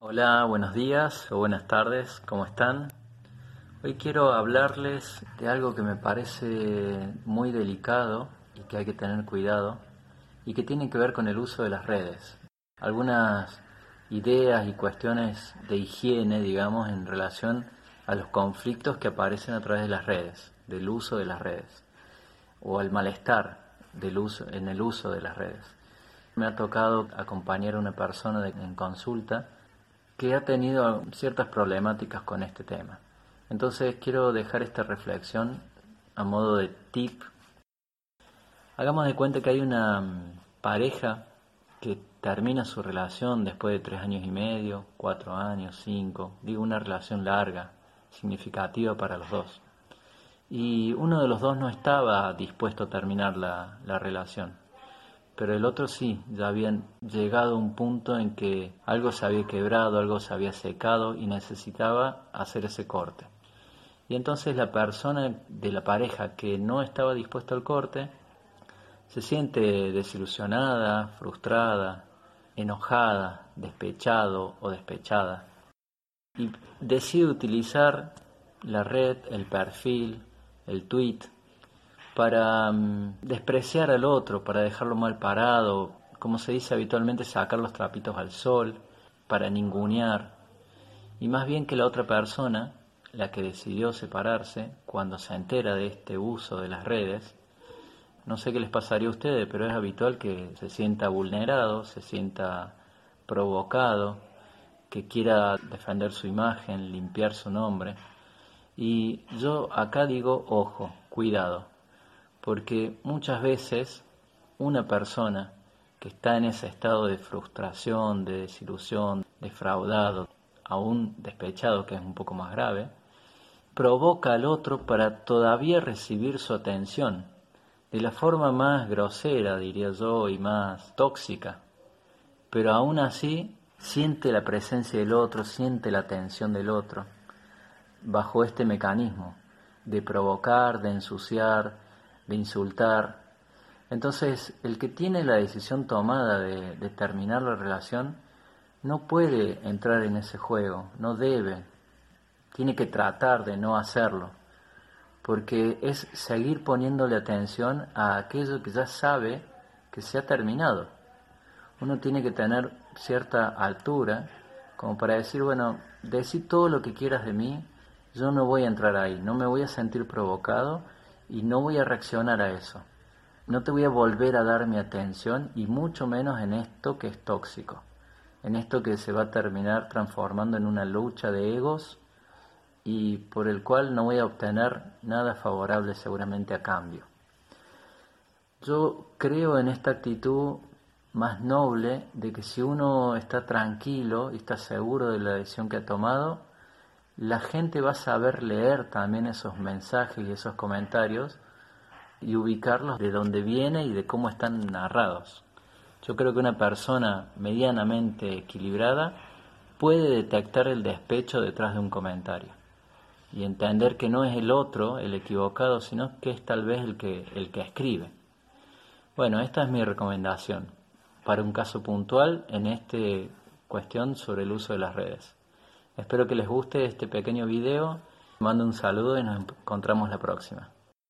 Hola, buenos días o buenas tardes, ¿cómo están? Hoy quiero hablarles de algo que me parece muy delicado y que hay que tener cuidado y que tiene que ver con el uso de las redes. Algunas ideas y cuestiones de higiene, digamos, en relación a los conflictos que aparecen a través de las redes, del uso de las redes, o al malestar del uso, en el uso de las redes. Me ha tocado acompañar a una persona en consulta que ha tenido ciertas problemáticas con este tema. Entonces quiero dejar esta reflexión a modo de tip. Hagamos de cuenta que hay una pareja que termina su relación después de tres años y medio, cuatro años, cinco, digo una relación larga, significativa para los dos. Y uno de los dos no estaba dispuesto a terminar la, la relación, pero el otro sí, ya habían llegado a un punto en que algo se había quebrado, algo se había secado y necesitaba hacer ese corte. Y entonces la persona de la pareja que no estaba dispuesta al corte se siente desilusionada, frustrada, enojada, despechado o despechada. Y decide utilizar la red, el perfil, el tweet, para mm, despreciar al otro, para dejarlo mal parado, como se dice habitualmente, sacar los trapitos al sol, para ningunear. Y más bien que la otra persona, la que decidió separarse, cuando se entera de este uso de las redes, no sé qué les pasaría a ustedes, pero es habitual que se sienta vulnerado, se sienta provocado, que quiera defender su imagen, limpiar su nombre. Y yo acá digo, ojo, cuidado, porque muchas veces una persona que está en ese estado de frustración, de desilusión, defraudado, aún despechado, que es un poco más grave, provoca al otro para todavía recibir su atención de la forma más grosera, diría yo, y más tóxica. Pero aún así siente la presencia del otro, siente la atención del otro, bajo este mecanismo de provocar, de ensuciar, de insultar. Entonces, el que tiene la decisión tomada de, terminar la relación no puede entrar en ese juego, no debe, tiene que tratar de no hacerlo porque es seguir poniéndole atención a aquello que ya sabe que se ha terminado. Uno tiene que tener cierta altura como para decir, bueno, decir todo lo que quieras de mí, yo no voy a entrar ahí, no me voy a sentir provocado y no voy a reaccionar a eso. No te voy a volver a dar mi atención y mucho menos en esto que es tóxico, en esto que se va a terminar transformando en una lucha de egos y por el cual no voy a obtener nada favorable seguramente a cambio. Yo creo en esta actitud más noble de que si uno está tranquilo y está seguro de la decisión que ha tomado, la gente va a saber leer también esos mensajes y esos comentarios y ubicarlos de dónde viene y de cómo están narrados. Yo creo que una persona medianamente equilibrada puede detectar el despecho detrás de un comentario y entender que no es el otro el equivocado, sino que es tal vez el que, el que escribe. Bueno, esta es mi recomendación para un caso puntual en esta cuestión sobre el uso de las redes. Espero que les guste este pequeño video. Mando un saludo y nos encontramos la próxima.